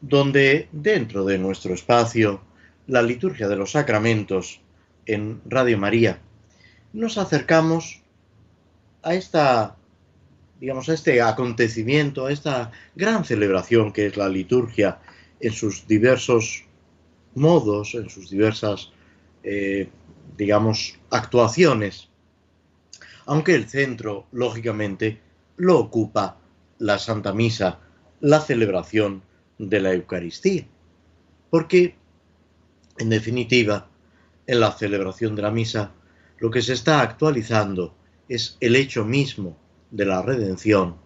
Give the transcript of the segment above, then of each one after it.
donde dentro de nuestro espacio, la liturgia de los sacramentos en Radio María, nos acercamos a esta, digamos, a este acontecimiento, a esta gran celebración que es la liturgia en sus diversos modos, en sus diversas, eh, digamos, actuaciones, aunque el centro, lógicamente, lo ocupa la Santa Misa, la celebración de la Eucaristía. Porque, en definitiva, en la celebración de la misa, lo que se está actualizando es el hecho mismo de la redención,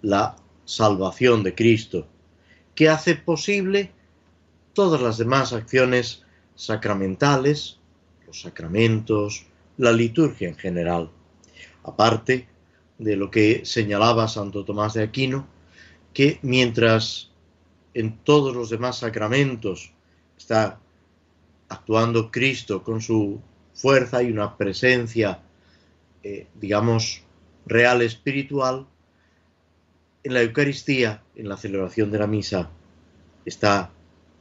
la salvación de Cristo, que hace posible todas las demás acciones sacramentales, los sacramentos, la liturgia en general. Aparte de lo que señalaba Santo Tomás de Aquino, que mientras en todos los demás sacramentos está actuando Cristo con su fuerza y una presencia, eh, digamos, real espiritual, en la Eucaristía, en la celebración de la misa, está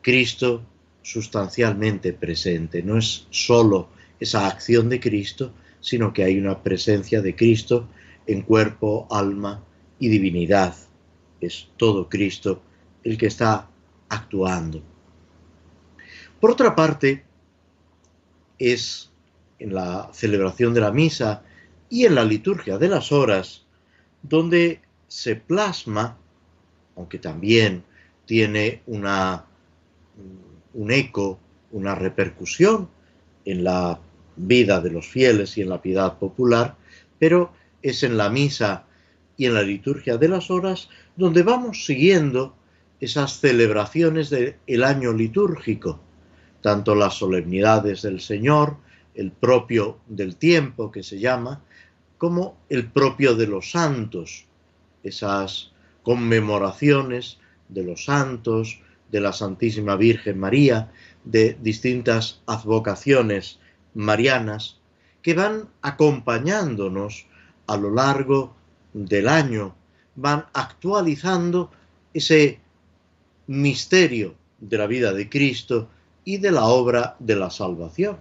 Cristo sustancialmente presente. No es sólo esa acción de Cristo, sino que hay una presencia de Cristo en cuerpo, alma y divinidad. Es todo Cristo el que está actuando. Por otra parte, es en la celebración de la misa y en la liturgia de las horas donde se plasma, aunque también tiene una, un eco, una repercusión en la vida de los fieles y en la piedad popular, pero es en la misa y en la liturgia de las horas donde vamos siguiendo esas celebraciones del año litúrgico, tanto las solemnidades del Señor, el propio del tiempo que se llama, como el propio de los santos, esas conmemoraciones de los santos, de la Santísima Virgen María, de distintas advocaciones marianas, que van acompañándonos a lo largo del año, van actualizando ese misterio de la vida de Cristo y de la obra de la salvación.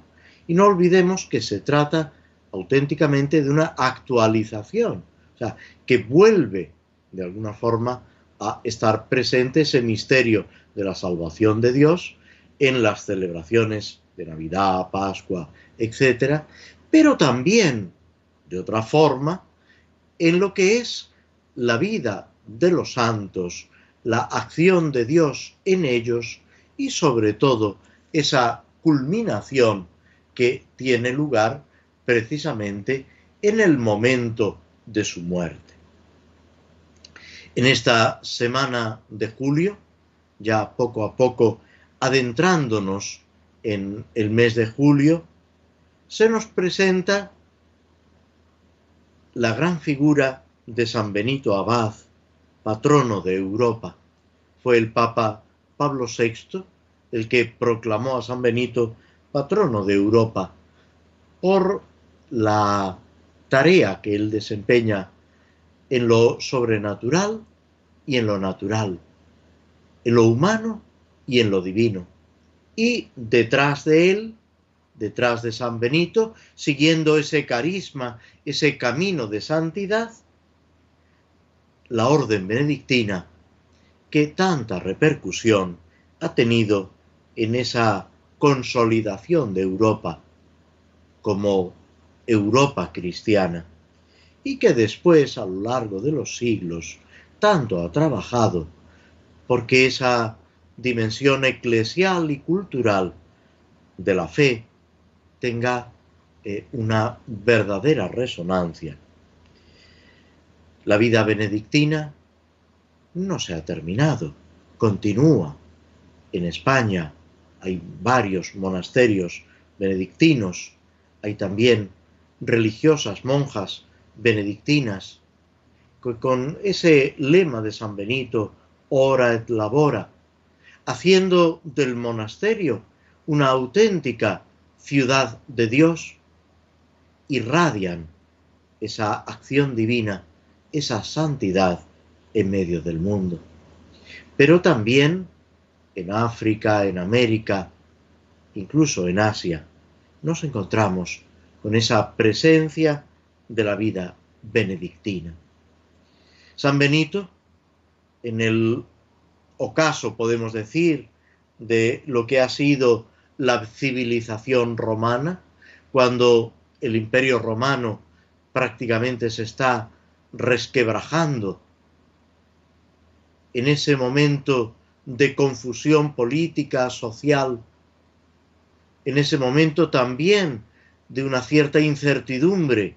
Y no olvidemos que se trata auténticamente de una actualización, o sea, que vuelve de alguna forma a estar presente ese misterio de la salvación de Dios en las celebraciones de Navidad, Pascua, etc., pero también, de otra forma, en lo que es la vida de los santos, la acción de Dios en ellos y sobre todo esa culminación que tiene lugar precisamente en el momento de su muerte. En esta semana de julio, ya poco a poco adentrándonos en el mes de julio, se nos presenta la gran figura de San Benito Abad, patrono de Europa. Fue el Papa Pablo VI el que proclamó a San Benito patrono de Europa por la tarea que él desempeña en lo sobrenatural y en lo natural, en lo humano y en lo divino. Y detrás de él, detrás de San Benito, siguiendo ese carisma, ese camino de santidad, la orden benedictina que tanta repercusión ha tenido en esa consolidación de Europa como Europa cristiana y que después a lo largo de los siglos tanto ha trabajado porque esa dimensión eclesial y cultural de la fe tenga eh, una verdadera resonancia. La vida benedictina no se ha terminado, continúa. En España, hay varios monasterios benedictinos, hay también religiosas, monjas benedictinas, con ese lema de San Benito, ora et labora, haciendo del monasterio una auténtica ciudad de Dios, irradian esa acción divina, esa santidad en medio del mundo. Pero también en África, en América, incluso en Asia, nos encontramos con esa presencia de la vida benedictina. San Benito, en el ocaso, podemos decir, de lo que ha sido la civilización romana, cuando el imperio romano prácticamente se está resquebrajando en ese momento de confusión política, social, en ese momento también de una cierta incertidumbre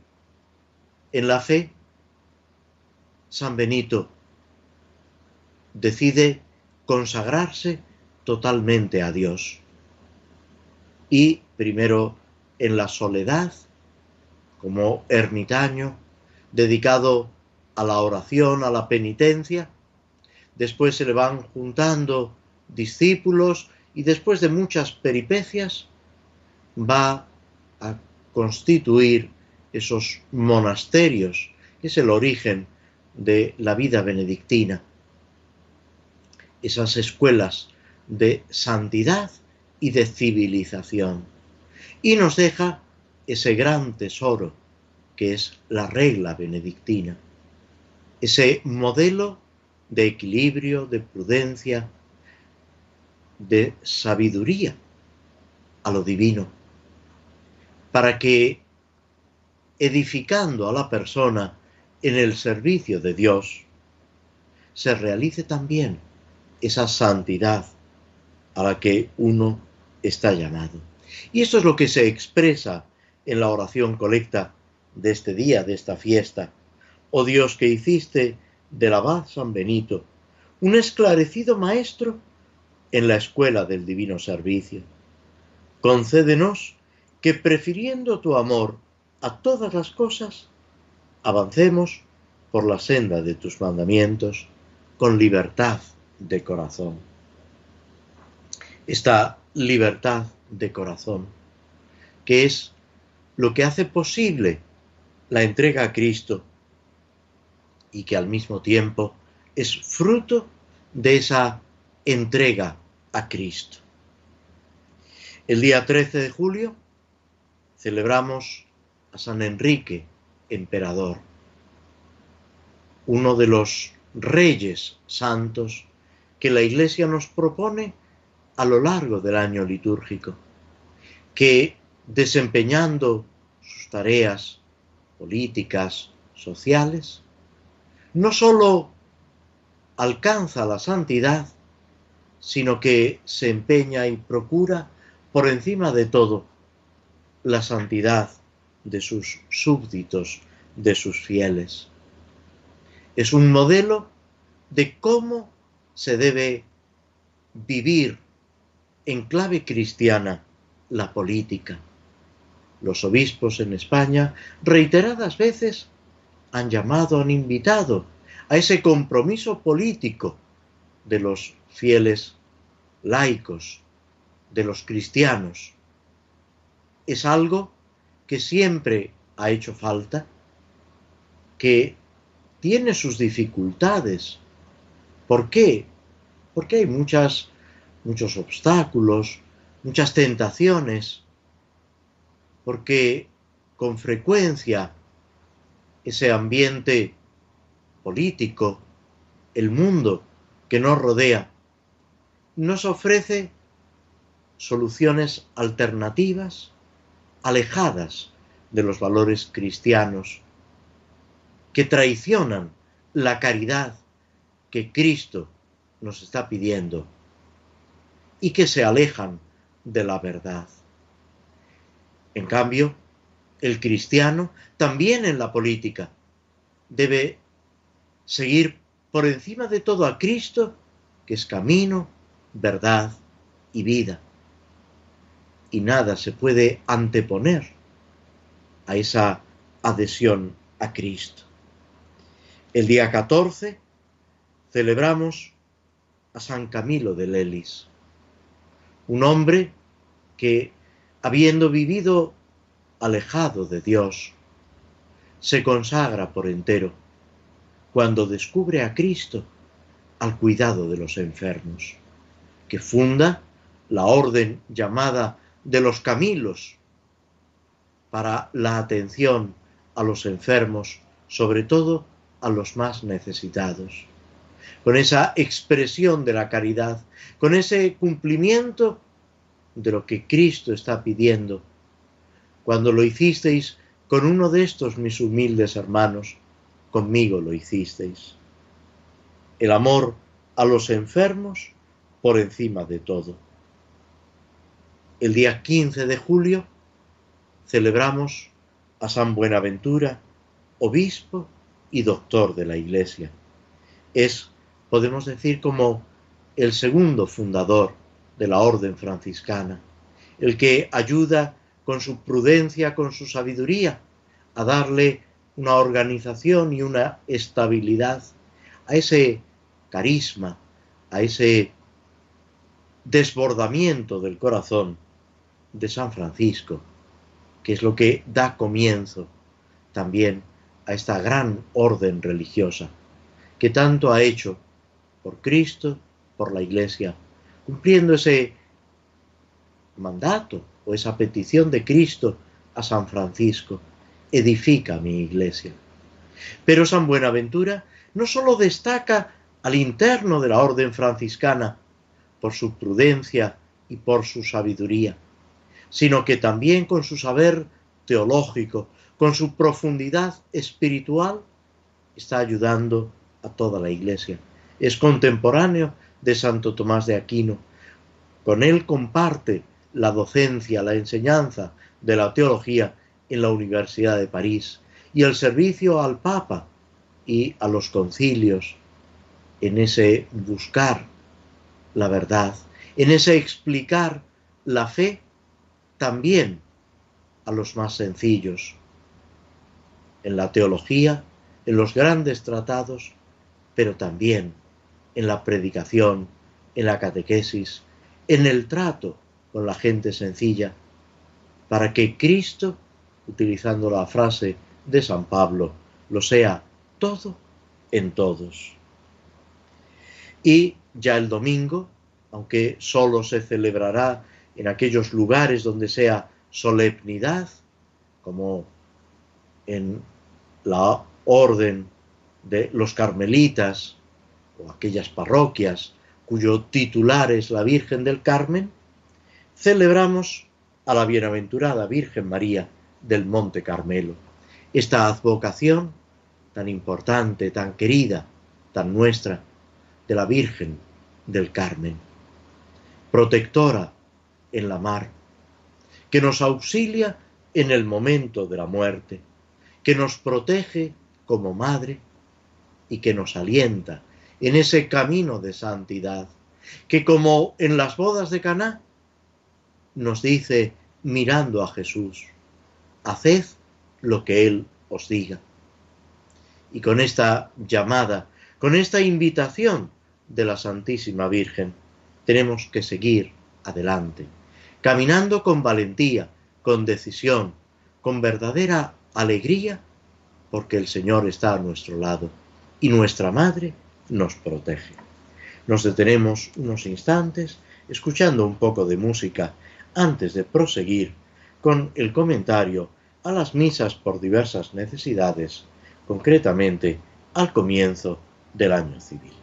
en la fe, San Benito decide consagrarse totalmente a Dios. Y primero en la soledad, como ermitaño, dedicado a la oración, a la penitencia, después se le van juntando discípulos y después de muchas peripecias va a constituir esos monasterios, que es el origen de la vida benedictina, esas escuelas de santidad y de civilización. Y nos deja ese gran tesoro que es la regla benedictina, ese modelo de equilibrio, de prudencia, de sabiduría a lo divino, para que edificando a la persona en el servicio de Dios, se realice también esa santidad a la que uno está llamado. Y esto es lo que se expresa en la oración colecta de este día, de esta fiesta. Oh Dios que hiciste del abad San Benito un esclarecido maestro en la escuela del divino servicio. Concédenos que prefiriendo tu amor a todas las cosas, avancemos por la senda de tus mandamientos con libertad de corazón. Esta libertad de corazón, que es lo que hace posible la entrega a Cristo y que al mismo tiempo es fruto de esa entrega a Cristo. El día 13 de julio celebramos a San Enrique, emperador, uno de los reyes santos que la Iglesia nos propone a lo largo del año litúrgico, que desempeñando sus tareas políticas, sociales, no sólo alcanza la santidad, sino que se empeña y procura por encima de todo la santidad de sus súbditos, de sus fieles. Es un modelo de cómo se debe vivir en clave cristiana la política. Los obispos en España reiteradas veces han llamado, han invitado a ese compromiso político de los fieles laicos, de los cristianos. Es algo que siempre ha hecho falta, que tiene sus dificultades. ¿Por qué? Porque hay muchas, muchos obstáculos, muchas tentaciones, porque con frecuencia ese ambiente político, el mundo que nos rodea, nos ofrece soluciones alternativas alejadas de los valores cristianos, que traicionan la caridad que Cristo nos está pidiendo y que se alejan de la verdad. En cambio, el cristiano, también en la política, debe seguir por encima de todo a Cristo, que es camino, verdad y vida. y nada se puede anteponer a esa adhesión a Cristo. El día 14 celebramos a San Camilo de Lelis, un hombre que, habiendo vivido alejado de Dios, se consagra por entero cuando descubre a Cristo al cuidado de los enfermos, que funda la orden llamada de los Camilos para la atención a los enfermos, sobre todo a los más necesitados. Con esa expresión de la caridad, con ese cumplimiento de lo que Cristo está pidiendo. Cuando lo hicisteis con uno de estos mis humildes hermanos, conmigo lo hicisteis. El amor a los enfermos por encima de todo. El día 15 de julio celebramos a San Buenaventura, obispo y doctor de la Iglesia. Es, podemos decir, como el segundo fundador de la orden franciscana, el que ayuda con su prudencia, con su sabiduría, a darle una organización y una estabilidad a ese carisma, a ese desbordamiento del corazón de San Francisco, que es lo que da comienzo también a esta gran orden religiosa que tanto ha hecho por Cristo, por la Iglesia, cumpliendo ese mandato o esa petición de Cristo a San Francisco, edifica mi iglesia. Pero San Buenaventura no sólo destaca al interno de la orden franciscana por su prudencia y por su sabiduría, sino que también con su saber teológico, con su profundidad espiritual, está ayudando a toda la iglesia. Es contemporáneo de Santo Tomás de Aquino. Con él comparte la docencia, la enseñanza de la teología en la Universidad de París y el servicio al Papa y a los concilios en ese buscar la verdad, en ese explicar la fe también a los más sencillos, en la teología, en los grandes tratados, pero también en la predicación, en la catequesis, en el trato con la gente sencilla, para que Cristo, utilizando la frase de San Pablo, lo sea todo en todos. Y ya el domingo, aunque solo se celebrará en aquellos lugares donde sea solemnidad, como en la orden de los carmelitas o aquellas parroquias cuyo titular es la Virgen del Carmen, celebramos a la bienaventurada Virgen María del Monte Carmelo. Esta advocación tan importante, tan querida, tan nuestra, de la Virgen del Carmen, protectora en la mar, que nos auxilia en el momento de la muerte, que nos protege como madre y que nos alienta en ese camino de santidad, que como en las bodas de Caná nos dice mirando a Jesús, haced lo que Él os diga. Y con esta llamada, con esta invitación de la Santísima Virgen, tenemos que seguir adelante, caminando con valentía, con decisión, con verdadera alegría, porque el Señor está a nuestro lado y nuestra Madre nos protege. Nos detenemos unos instantes escuchando un poco de música antes de proseguir con el comentario a las misas por diversas necesidades, concretamente al comienzo del año civil.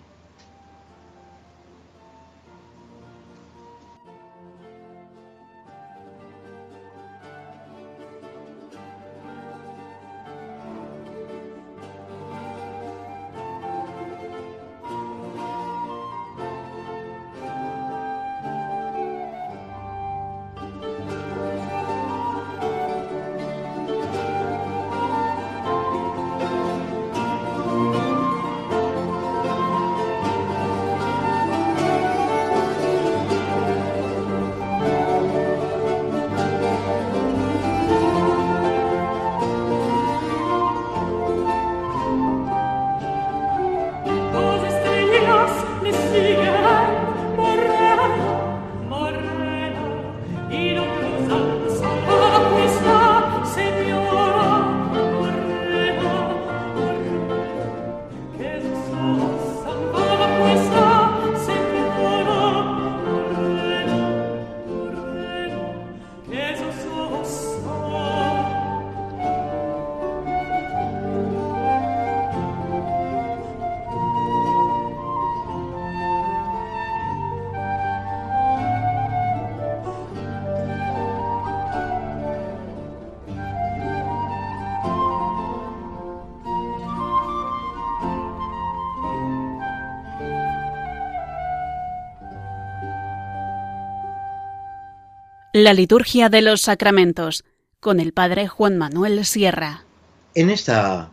La liturgia de los sacramentos con el Padre Juan Manuel Sierra. En esta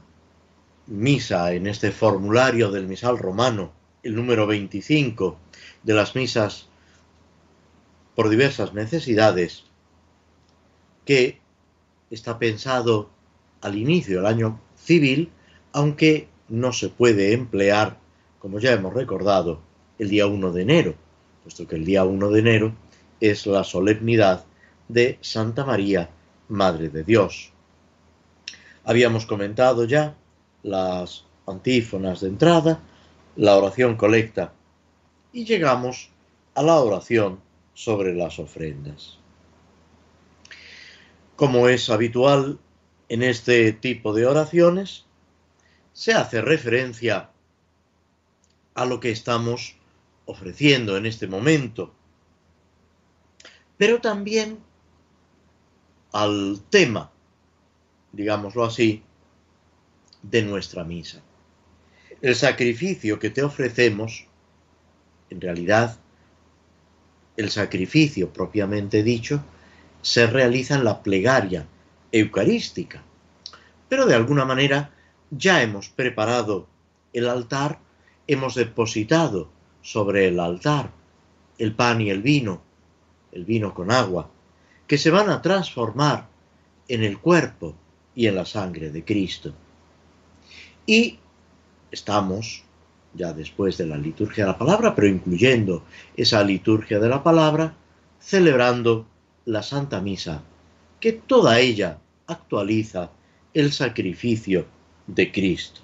misa, en este formulario del misal romano, el número 25 de las misas por diversas necesidades, que está pensado al inicio del año civil, aunque no se puede emplear, como ya hemos recordado, el día 1 de enero, puesto que el día 1 de enero es la solemnidad de Santa María, Madre de Dios. Habíamos comentado ya las antífonas de entrada, la oración colecta y llegamos a la oración sobre las ofrendas. Como es habitual en este tipo de oraciones, se hace referencia a lo que estamos ofreciendo en este momento pero también al tema, digámoslo así, de nuestra misa. El sacrificio que te ofrecemos, en realidad, el sacrificio propiamente dicho, se realiza en la plegaria eucarística. Pero de alguna manera ya hemos preparado el altar, hemos depositado sobre el altar el pan y el vino, el vino con agua, que se van a transformar en el cuerpo y en la sangre de Cristo. Y estamos, ya después de la liturgia de la palabra, pero incluyendo esa liturgia de la palabra, celebrando la Santa Misa, que toda ella actualiza el sacrificio de Cristo.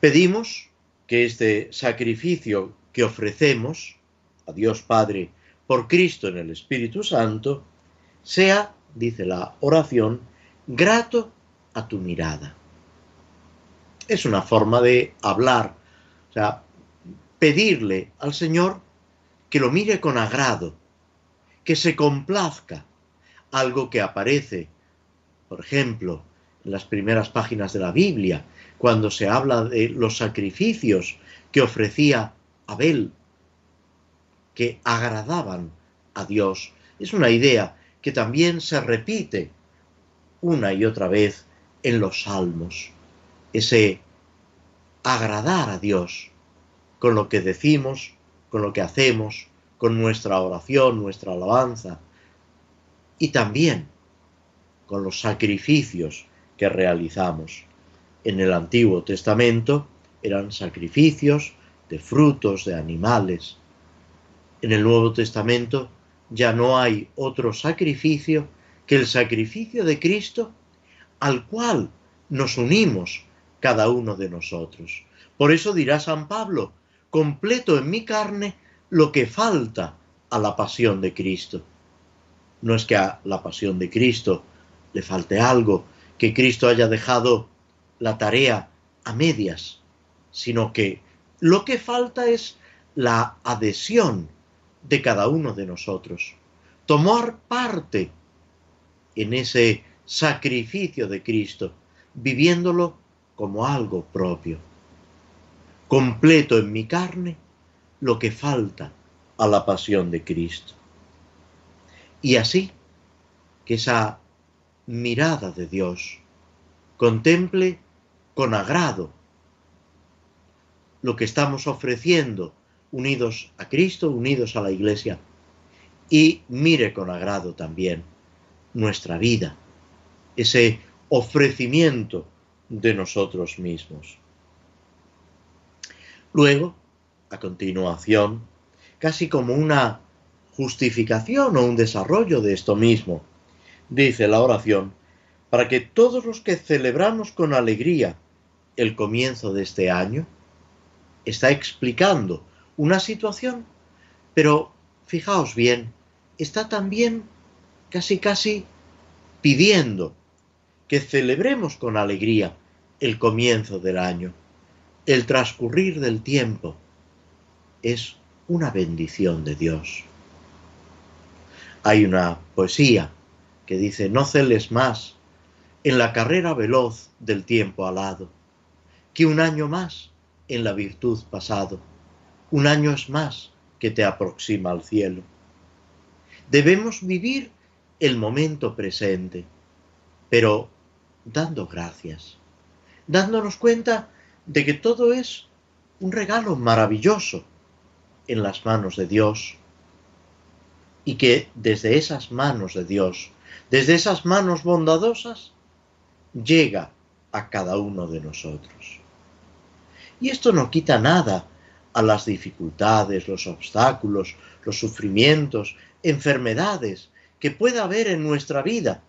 Pedimos que este sacrificio que ofrecemos a Dios Padre por Cristo en el Espíritu Santo, sea, dice la oración, grato a tu mirada. Es una forma de hablar, o sea, pedirle al Señor que lo mire con agrado, que se complazca, algo que aparece, por ejemplo, en las primeras páginas de la Biblia, cuando se habla de los sacrificios que ofrecía Abel que agradaban a Dios. Es una idea que también se repite una y otra vez en los salmos. Ese agradar a Dios con lo que decimos, con lo que hacemos, con nuestra oración, nuestra alabanza y también con los sacrificios que realizamos. En el Antiguo Testamento eran sacrificios de frutos, de animales, en el Nuevo Testamento ya no hay otro sacrificio que el sacrificio de Cristo al cual nos unimos cada uno de nosotros. Por eso dirá San Pablo, completo en mi carne lo que falta a la pasión de Cristo. No es que a la pasión de Cristo le falte algo, que Cristo haya dejado la tarea a medias, sino que lo que falta es la adhesión de cada uno de nosotros. Tomar parte en ese sacrificio de Cristo, viviéndolo como algo propio. Completo en mi carne lo que falta a la pasión de Cristo. Y así, que esa mirada de Dios contemple con agrado lo que estamos ofreciendo unidos a Cristo, unidos a la Iglesia, y mire con agrado también nuestra vida, ese ofrecimiento de nosotros mismos. Luego, a continuación, casi como una justificación o un desarrollo de esto mismo, dice la oración, para que todos los que celebramos con alegría el comienzo de este año, está explicando una situación, pero fijaos bien, está también casi casi pidiendo que celebremos con alegría el comienzo del año, el transcurrir del tiempo. Es una bendición de Dios. Hay una poesía que dice, no celes más en la carrera veloz del tiempo alado, que un año más en la virtud pasado un año es más que te aproxima al cielo. Debemos vivir el momento presente, pero dando gracias, dándonos cuenta de que todo es un regalo maravilloso en las manos de Dios y que desde esas manos de Dios, desde esas manos bondadosas, llega a cada uno de nosotros. Y esto no quita nada a las dificultades, los obstáculos, los sufrimientos, enfermedades que pueda haber en nuestra vida.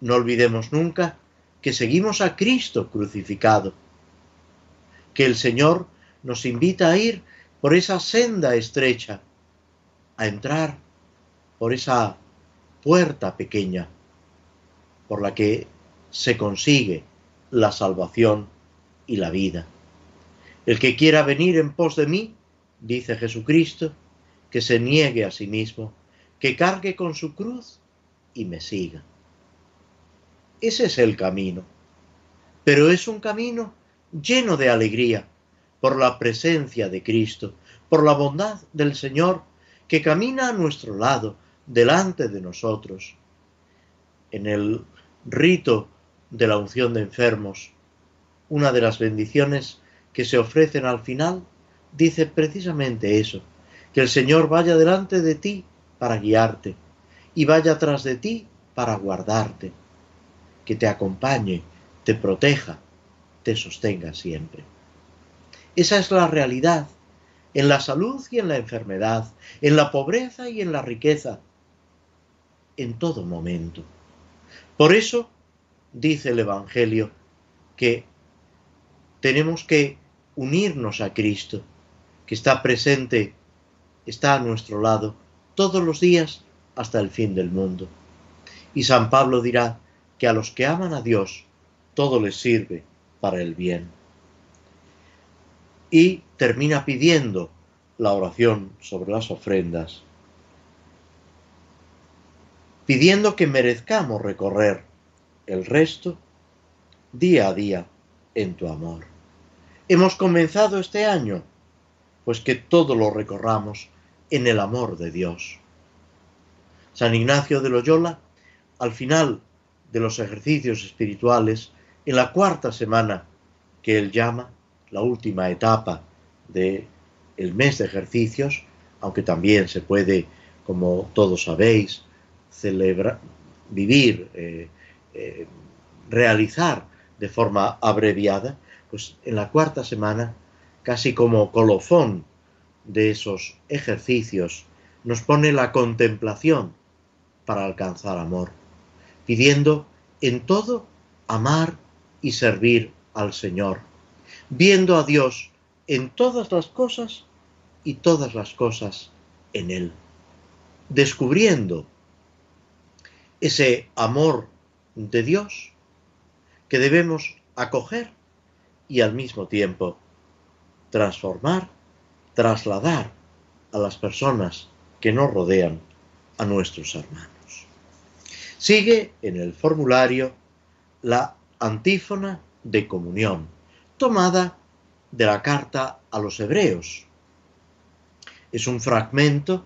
No olvidemos nunca que seguimos a Cristo crucificado, que el Señor nos invita a ir por esa senda estrecha a entrar por esa puerta pequeña por la que se consigue la salvación y la vida. El que quiera venir en pos de mí, dice Jesucristo, que se niegue a sí mismo, que cargue con su cruz y me siga. Ese es el camino, pero es un camino lleno de alegría por la presencia de Cristo, por la bondad del Señor que camina a nuestro lado, delante de nosotros. En el rito de la unción de enfermos, una de las bendiciones que se ofrecen al final dice precisamente eso, que el Señor vaya delante de ti para guiarte y vaya tras de ti para guardarte, que te acompañe, te proteja, te sostenga siempre. Esa es la realidad en la salud y en la enfermedad, en la pobreza y en la riqueza, en todo momento. Por eso dice el Evangelio que tenemos que unirnos a Cristo, que está presente, está a nuestro lado todos los días hasta el fin del mundo. Y San Pablo dirá que a los que aman a Dios todo les sirve para el bien y termina pidiendo la oración sobre las ofrendas, pidiendo que merezcamos recorrer el resto día a día en tu amor. Hemos comenzado este año, pues que todo lo recorramos en el amor de Dios. San Ignacio de Loyola, al final de los ejercicios espirituales, en la cuarta semana que él llama, la última etapa del el mes de ejercicios, aunque también se puede, como todos sabéis, celebrar, vivir, eh, eh, realizar de forma abreviada, pues en la cuarta semana, casi como colofón de esos ejercicios, nos pone la contemplación para alcanzar amor, pidiendo en todo amar y servir al Señor viendo a Dios en todas las cosas y todas las cosas en Él, descubriendo ese amor de Dios que debemos acoger y al mismo tiempo transformar, trasladar a las personas que nos rodean, a nuestros hermanos. Sigue en el formulario la antífona de comunión tomada de la carta a los hebreos. Es un fragmento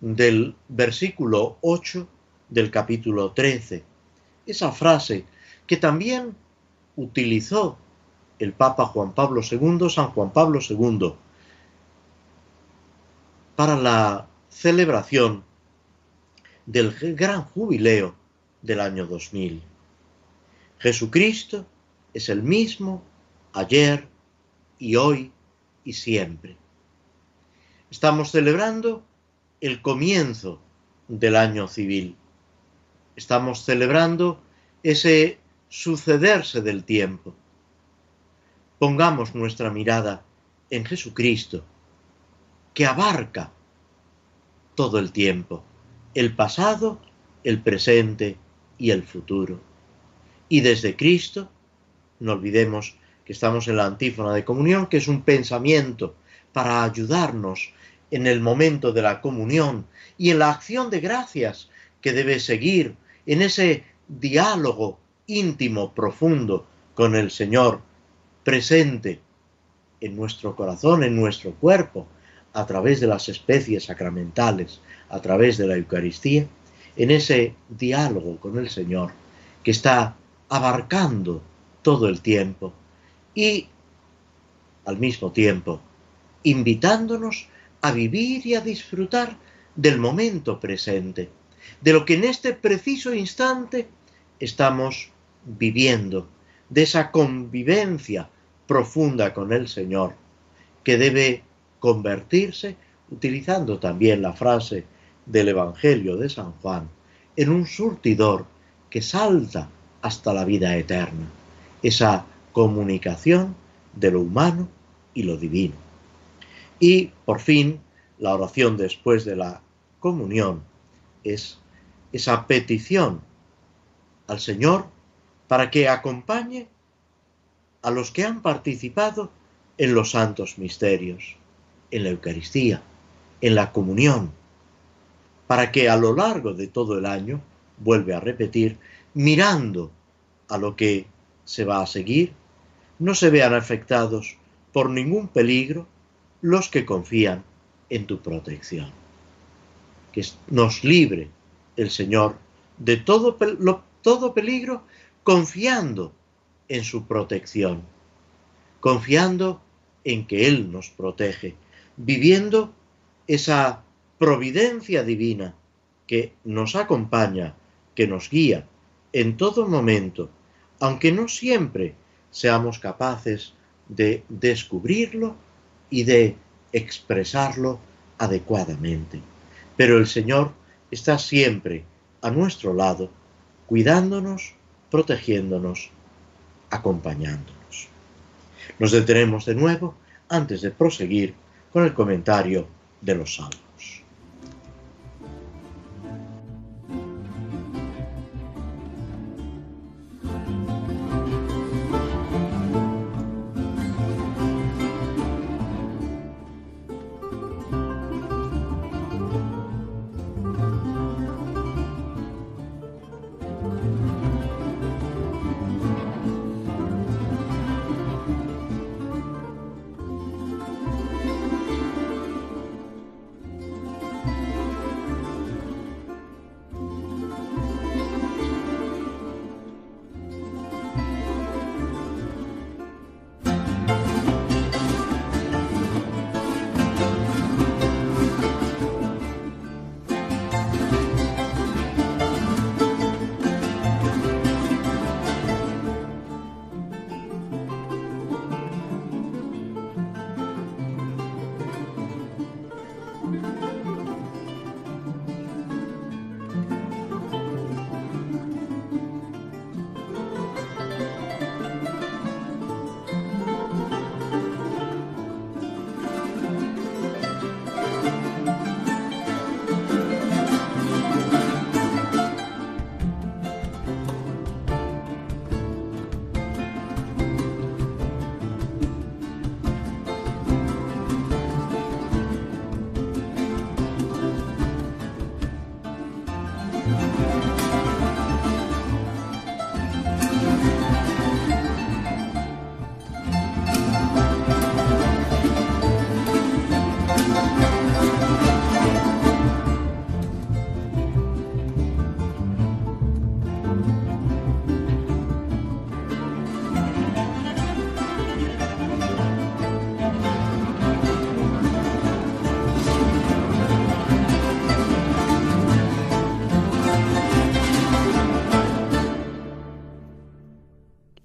del versículo 8 del capítulo 13. Esa frase que también utilizó el Papa Juan Pablo II, San Juan Pablo II, para la celebración del gran jubileo del año 2000. Jesucristo es el mismo ayer y hoy y siempre. Estamos celebrando el comienzo del año civil. Estamos celebrando ese sucederse del tiempo. Pongamos nuestra mirada en Jesucristo, que abarca todo el tiempo, el pasado, el presente y el futuro. Y desde Cristo, no olvidemos que estamos en la antífona de comunión, que es un pensamiento para ayudarnos en el momento de la comunión y en la acción de gracias que debe seguir en ese diálogo íntimo, profundo con el Señor, presente en nuestro corazón, en nuestro cuerpo, a través de las especies sacramentales, a través de la Eucaristía, en ese diálogo con el Señor que está abarcando todo el tiempo y al mismo tiempo invitándonos a vivir y a disfrutar del momento presente, de lo que en este preciso instante estamos viviendo, de esa convivencia profunda con el Señor, que debe convertirse, utilizando también la frase del Evangelio de San Juan, en un surtidor que salta hasta la vida eterna, esa comunicación de lo humano y lo divino. Y por fin, la oración después de la comunión es esa petición al Señor para que acompañe a los que han participado en los santos misterios, en la Eucaristía, en la comunión, para que a lo largo de todo el año, vuelve a repetir, mirando a lo que se va a seguir, no se vean afectados por ningún peligro los que confían en tu protección. Que nos libre el Señor de todo, todo peligro confiando en su protección, confiando en que Él nos protege, viviendo esa providencia divina que nos acompaña, que nos guía en todo momento, aunque no siempre seamos capaces de descubrirlo y de expresarlo adecuadamente. Pero el Señor está siempre a nuestro lado, cuidándonos, protegiéndonos, acompañándonos. Nos detenemos de nuevo antes de proseguir con el comentario de los salmos.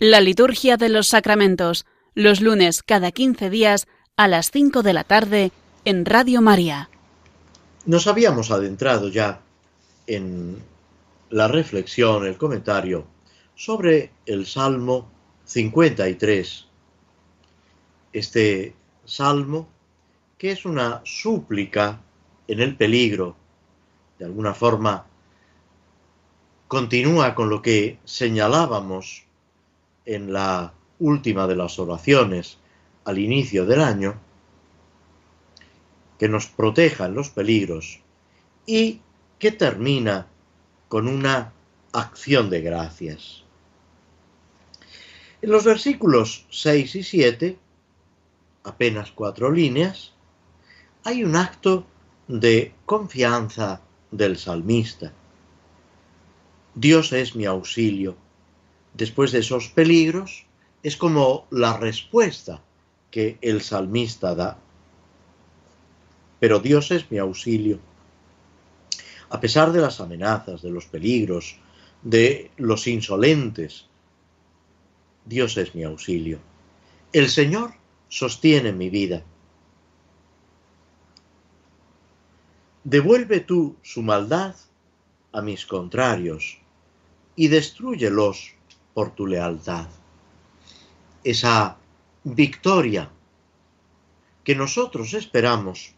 La liturgia de los sacramentos, los lunes cada 15 días a las 5 de la tarde en Radio María. Nos habíamos adentrado ya en la reflexión, el comentario sobre el Salmo 53. Este salmo que es una súplica en el peligro, de alguna forma continúa con lo que señalábamos en la última de las oraciones al inicio del año, que nos proteja en los peligros y que termina con una acción de gracias. En los versículos 6 y 7, apenas cuatro líneas, hay un acto de confianza del salmista. Dios es mi auxilio. Después de esos peligros, es como la respuesta que el salmista da. Pero Dios es mi auxilio. A pesar de las amenazas, de los peligros, de los insolentes, Dios es mi auxilio. El Señor sostiene mi vida. Devuelve tú su maldad a mis contrarios y destruyelos por tu lealtad. Esa victoria que nosotros esperamos,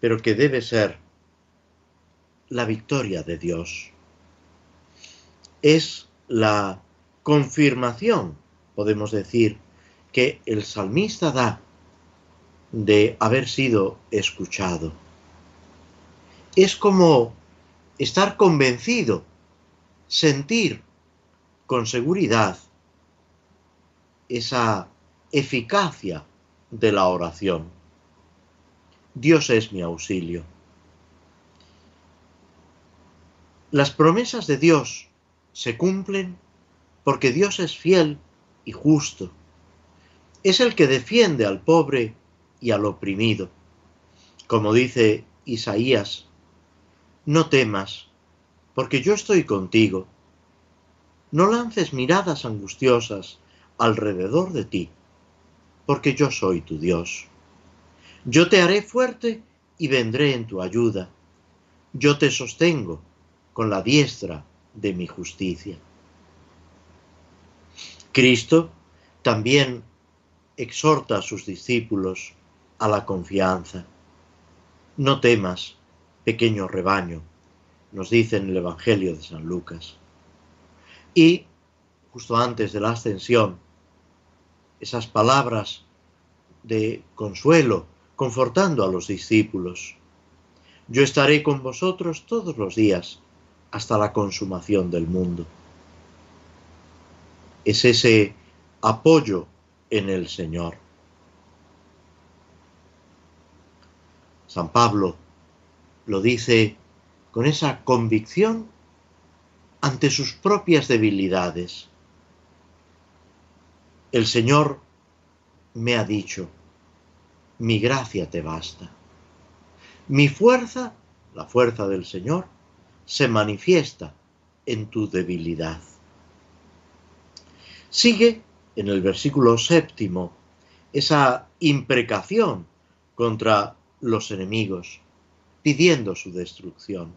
pero que debe ser la victoria de Dios. Es la confirmación, podemos decir, que el salmista da de haber sido escuchado. Es como estar convencido, sentir con seguridad esa eficacia de la oración. Dios es mi auxilio. Las promesas de Dios se cumplen porque Dios es fiel y justo. Es el que defiende al pobre y al oprimido. Como dice Isaías, no temas, porque yo estoy contigo. No lances miradas angustiosas alrededor de ti porque yo soy tu Dios. Yo te haré fuerte y vendré en tu ayuda. Yo te sostengo con la diestra de mi justicia. Cristo también exhorta a sus discípulos a la confianza. No temas, pequeño rebaño, nos dice en el Evangelio de San Lucas. Y, justo antes de la ascensión, esas palabras de consuelo, confortando a los discípulos. Yo estaré con vosotros todos los días hasta la consumación del mundo. Es ese apoyo en el Señor. San Pablo lo dice con esa convicción ante sus propias debilidades. El Señor me ha dicho, mi gracia te basta. Mi fuerza, la fuerza del Señor, se manifiesta en tu debilidad. Sigue en el versículo séptimo esa imprecación contra los enemigos, pidiendo su destrucción.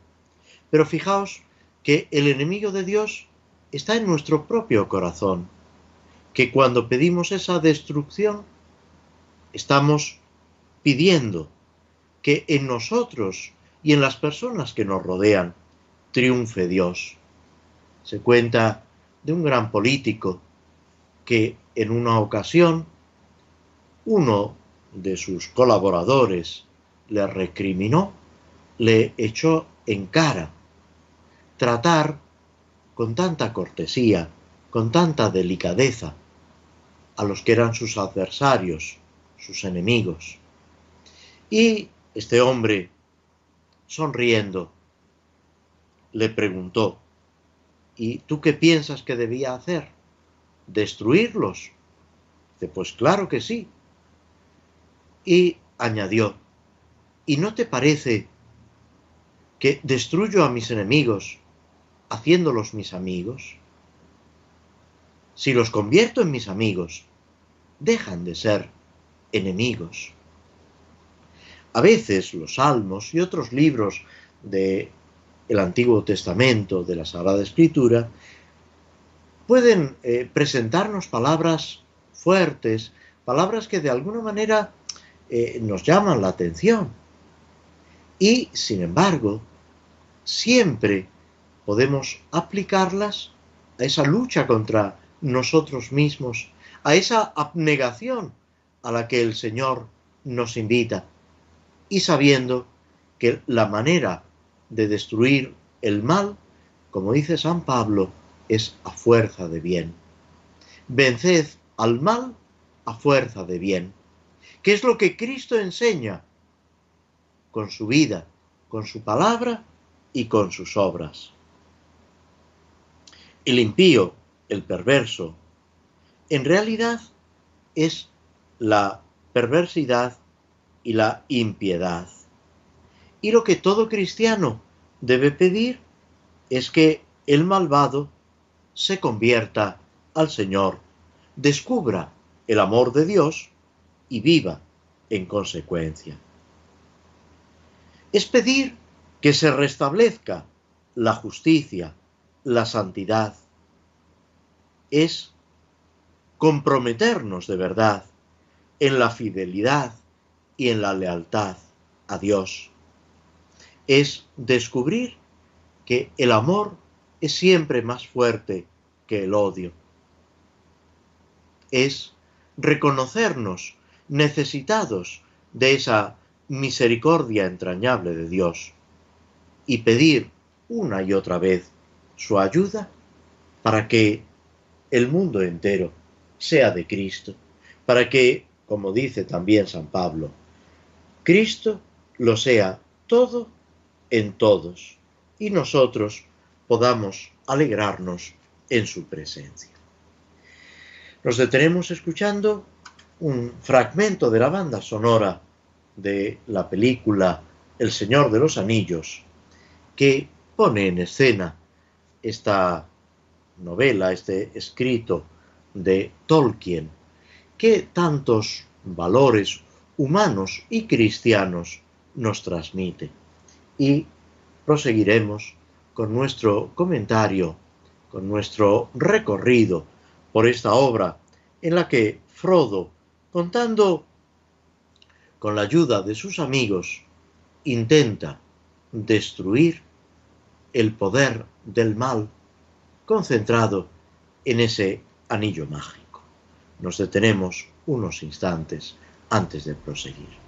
Pero fijaos que el enemigo de Dios está en nuestro propio corazón que cuando pedimos esa destrucción, estamos pidiendo que en nosotros y en las personas que nos rodean triunfe Dios. Se cuenta de un gran político que en una ocasión uno de sus colaboradores le recriminó, le echó en cara tratar con tanta cortesía, con tanta delicadeza a los que eran sus adversarios, sus enemigos. Y este hombre, sonriendo, le preguntó, ¿y tú qué piensas que debía hacer? ¿Destruirlos? Dice, pues claro que sí. Y añadió, ¿y no te parece que destruyo a mis enemigos haciéndolos mis amigos? Si los convierto en mis amigos, dejan de ser enemigos. A veces los salmos y otros libros del el Antiguo Testamento, de la Sagrada Escritura, pueden eh, presentarnos palabras fuertes, palabras que de alguna manera eh, nos llaman la atención. Y, sin embargo, siempre podemos aplicarlas a esa lucha contra nosotros mismos, a esa abnegación a la que el Señor nos invita, y sabiendo que la manera de destruir el mal, como dice San Pablo, es a fuerza de bien. Venced al mal a fuerza de bien, que es lo que Cristo enseña con su vida, con su palabra y con sus obras. El impío, el perverso, en realidad es la perversidad y la impiedad. Y lo que todo cristiano debe pedir es que el malvado se convierta al Señor, descubra el amor de Dios y viva en consecuencia. Es pedir que se restablezca la justicia, la santidad. Es comprometernos de verdad en la fidelidad y en la lealtad a Dios. Es descubrir que el amor es siempre más fuerte que el odio. Es reconocernos necesitados de esa misericordia entrañable de Dios y pedir una y otra vez su ayuda para que el mundo entero sea de Cristo, para que, como dice también San Pablo, Cristo lo sea todo en todos y nosotros podamos alegrarnos en su presencia. Nos detenemos escuchando un fragmento de la banda sonora de la película El Señor de los Anillos, que pone en escena esta novela, este escrito de Tolkien, que tantos valores humanos y cristianos nos transmite. Y proseguiremos con nuestro comentario, con nuestro recorrido por esta obra en la que Frodo, contando con la ayuda de sus amigos, intenta destruir el poder del mal concentrado en ese anillo mágico. Nos detenemos unos instantes antes de proseguir.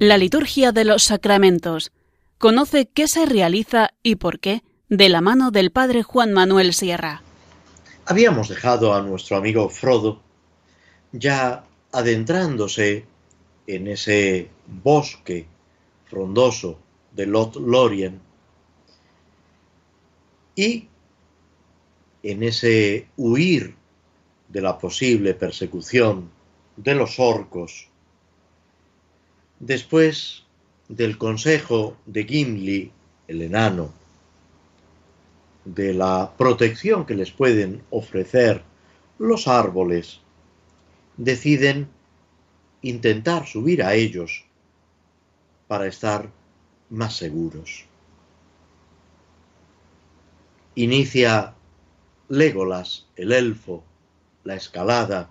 La liturgia de los sacramentos. Conoce qué se realiza y por qué de la mano del Padre Juan Manuel Sierra. Habíamos dejado a nuestro amigo Frodo ya adentrándose en ese bosque frondoso de Lot Lorien y en ese huir de la posible persecución de los orcos Después del consejo de Gimli, el enano, de la protección que les pueden ofrecer los árboles, deciden intentar subir a ellos para estar más seguros. Inicia Legolas, el elfo, la escalada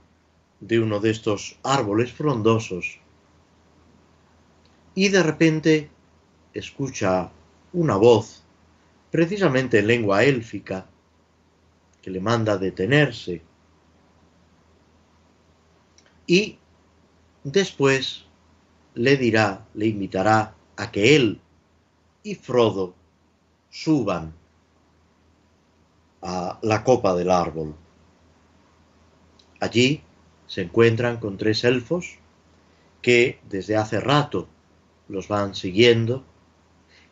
de uno de estos árboles frondosos y de repente escucha una voz, precisamente en lengua élfica, que le manda detenerse. Y después le dirá, le invitará a que él y Frodo suban a la copa del árbol. Allí se encuentran con tres elfos que desde hace rato los van siguiendo,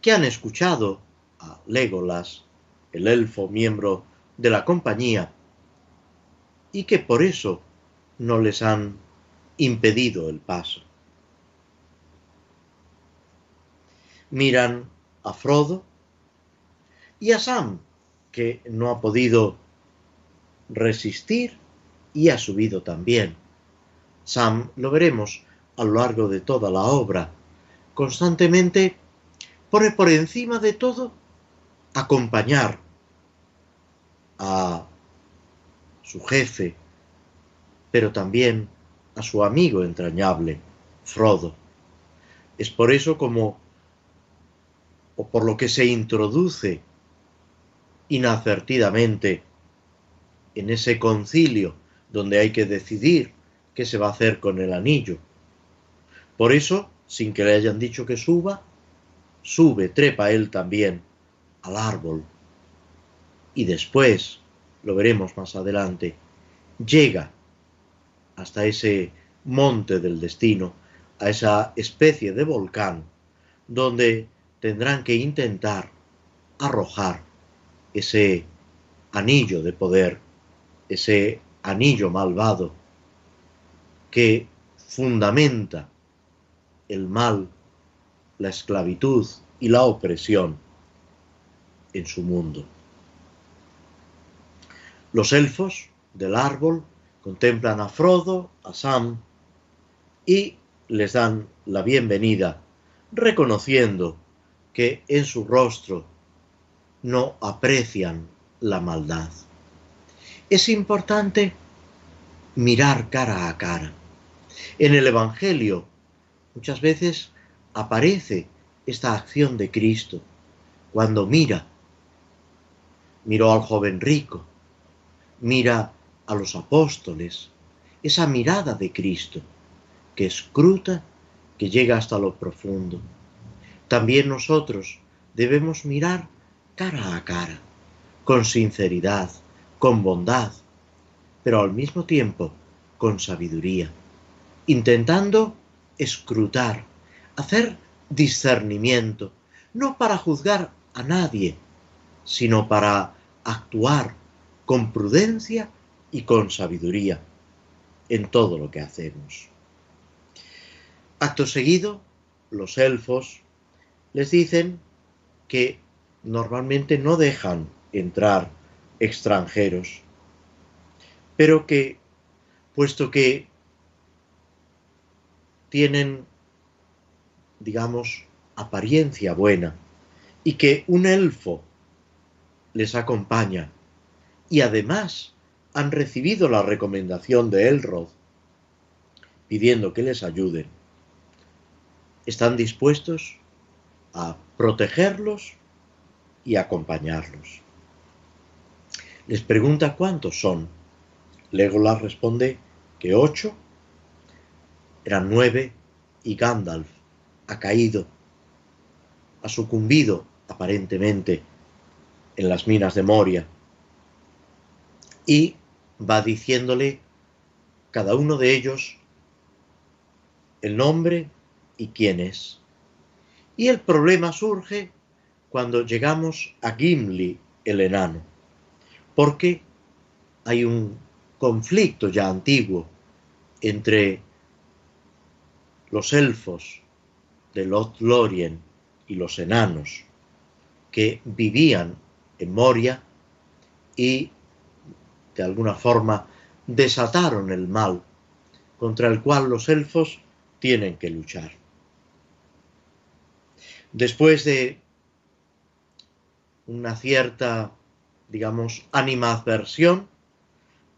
que han escuchado a Legolas, el elfo miembro de la compañía, y que por eso no les han impedido el paso. Miran a Frodo y a Sam, que no ha podido resistir y ha subido también. Sam lo veremos a lo largo de toda la obra, constantemente pone por encima de todo acompañar a su jefe, pero también a su amigo entrañable, Frodo. Es por eso como, o por lo que se introduce inacertidamente en ese concilio donde hay que decidir qué se va a hacer con el anillo. Por eso sin que le hayan dicho que suba, sube, trepa él también al árbol. Y después, lo veremos más adelante, llega hasta ese monte del destino, a esa especie de volcán, donde tendrán que intentar arrojar ese anillo de poder, ese anillo malvado que fundamenta el mal, la esclavitud y la opresión en su mundo. Los elfos del árbol contemplan a Frodo, a Sam, y les dan la bienvenida, reconociendo que en su rostro no aprecian la maldad. Es importante mirar cara a cara. En el Evangelio Muchas veces aparece esta acción de Cristo cuando mira, miró al joven rico, mira a los apóstoles, esa mirada de Cristo que escruta, que llega hasta lo profundo. También nosotros debemos mirar cara a cara, con sinceridad, con bondad, pero al mismo tiempo con sabiduría, intentando escrutar, hacer discernimiento, no para juzgar a nadie, sino para actuar con prudencia y con sabiduría en todo lo que hacemos. Acto seguido, los elfos les dicen que normalmente no dejan entrar extranjeros, pero que, puesto que tienen, digamos, apariencia buena y que un elfo les acompaña y además han recibido la recomendación de Elrod pidiendo que les ayuden, están dispuestos a protegerlos y acompañarlos. Les pregunta cuántos son. Legolas responde que ocho eran nueve y Gandalf ha caído, ha sucumbido aparentemente en las minas de Moria. Y va diciéndole cada uno de ellos el nombre y quién es. Y el problema surge cuando llegamos a Gimli, el enano, porque hay un conflicto ya antiguo entre los elfos de Lothlorien y los enanos que vivían en Moria y de alguna forma desataron el mal contra el cual los elfos tienen que luchar. Después de una cierta, digamos, animadversión,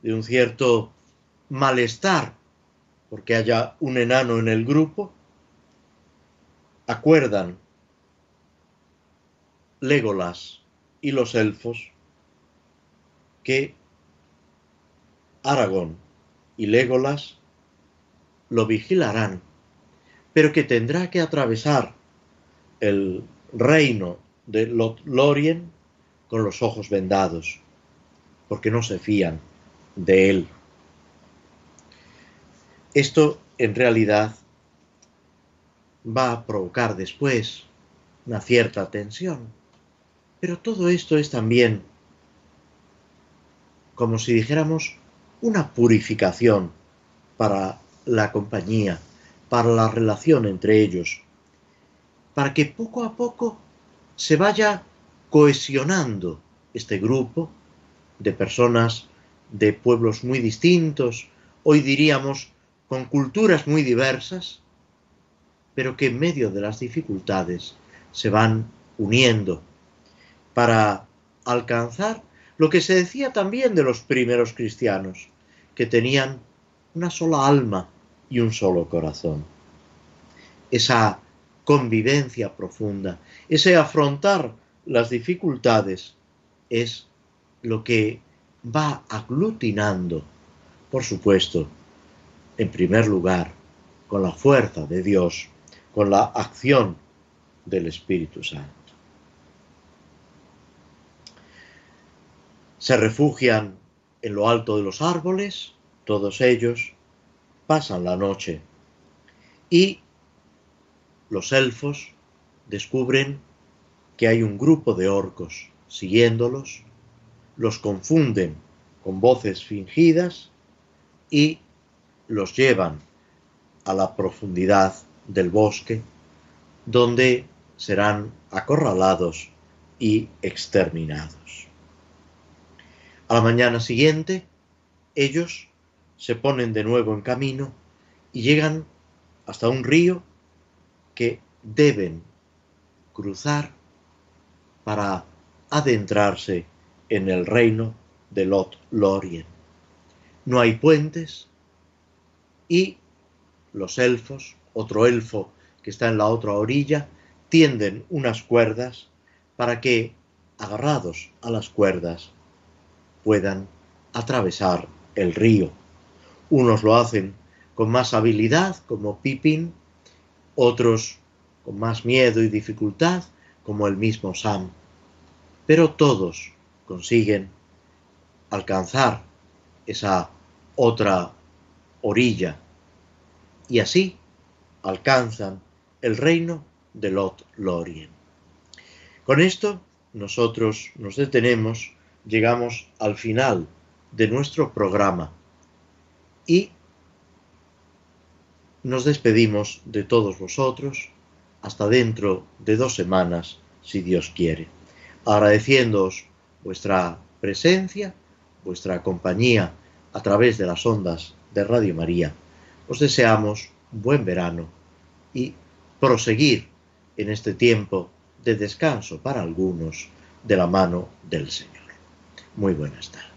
de un cierto malestar porque haya un enano en el grupo, acuerdan Legolas y los elfos que Aragón y Legolas lo vigilarán, pero que tendrá que atravesar el reino de Lothlorien con los ojos vendados, porque no se fían de él. Esto en realidad va a provocar después una cierta tensión, pero todo esto es también como si dijéramos una purificación para la compañía, para la relación entre ellos, para que poco a poco se vaya cohesionando este grupo de personas de pueblos muy distintos, hoy diríamos con culturas muy diversas, pero que en medio de las dificultades se van uniendo para alcanzar lo que se decía también de los primeros cristianos, que tenían una sola alma y un solo corazón. Esa convivencia profunda, ese afrontar las dificultades es lo que va aglutinando, por supuesto, en primer lugar, con la fuerza de Dios, con la acción del Espíritu Santo. Se refugian en lo alto de los árboles, todos ellos, pasan la noche y los elfos descubren que hay un grupo de orcos siguiéndolos los confunden con voces fingidas y los llevan a la profundidad del bosque, donde serán acorralados y exterminados. A la mañana siguiente, ellos se ponen de nuevo en camino y llegan hasta un río que deben cruzar para adentrarse en el reino de Lot Lorien. No hay puentes y los elfos, otro elfo que está en la otra orilla, tienden unas cuerdas para que, agarrados a las cuerdas, puedan atravesar el río. Unos lo hacen con más habilidad, como Pippin, otros con más miedo y dificultad, como el mismo Sam. Pero todos consiguen alcanzar esa otra orilla. Y así alcanzan el reino de Lot Lorien. Con esto nosotros nos detenemos, llegamos al final de nuestro programa y nos despedimos de todos vosotros. Hasta dentro de dos semanas, si Dios quiere, agradeciéndoos vuestra presencia, vuestra compañía a través de las ondas de Radio María. Os deseamos buen verano y proseguir en este tiempo de descanso para algunos de la mano del Señor. Muy buenas tardes.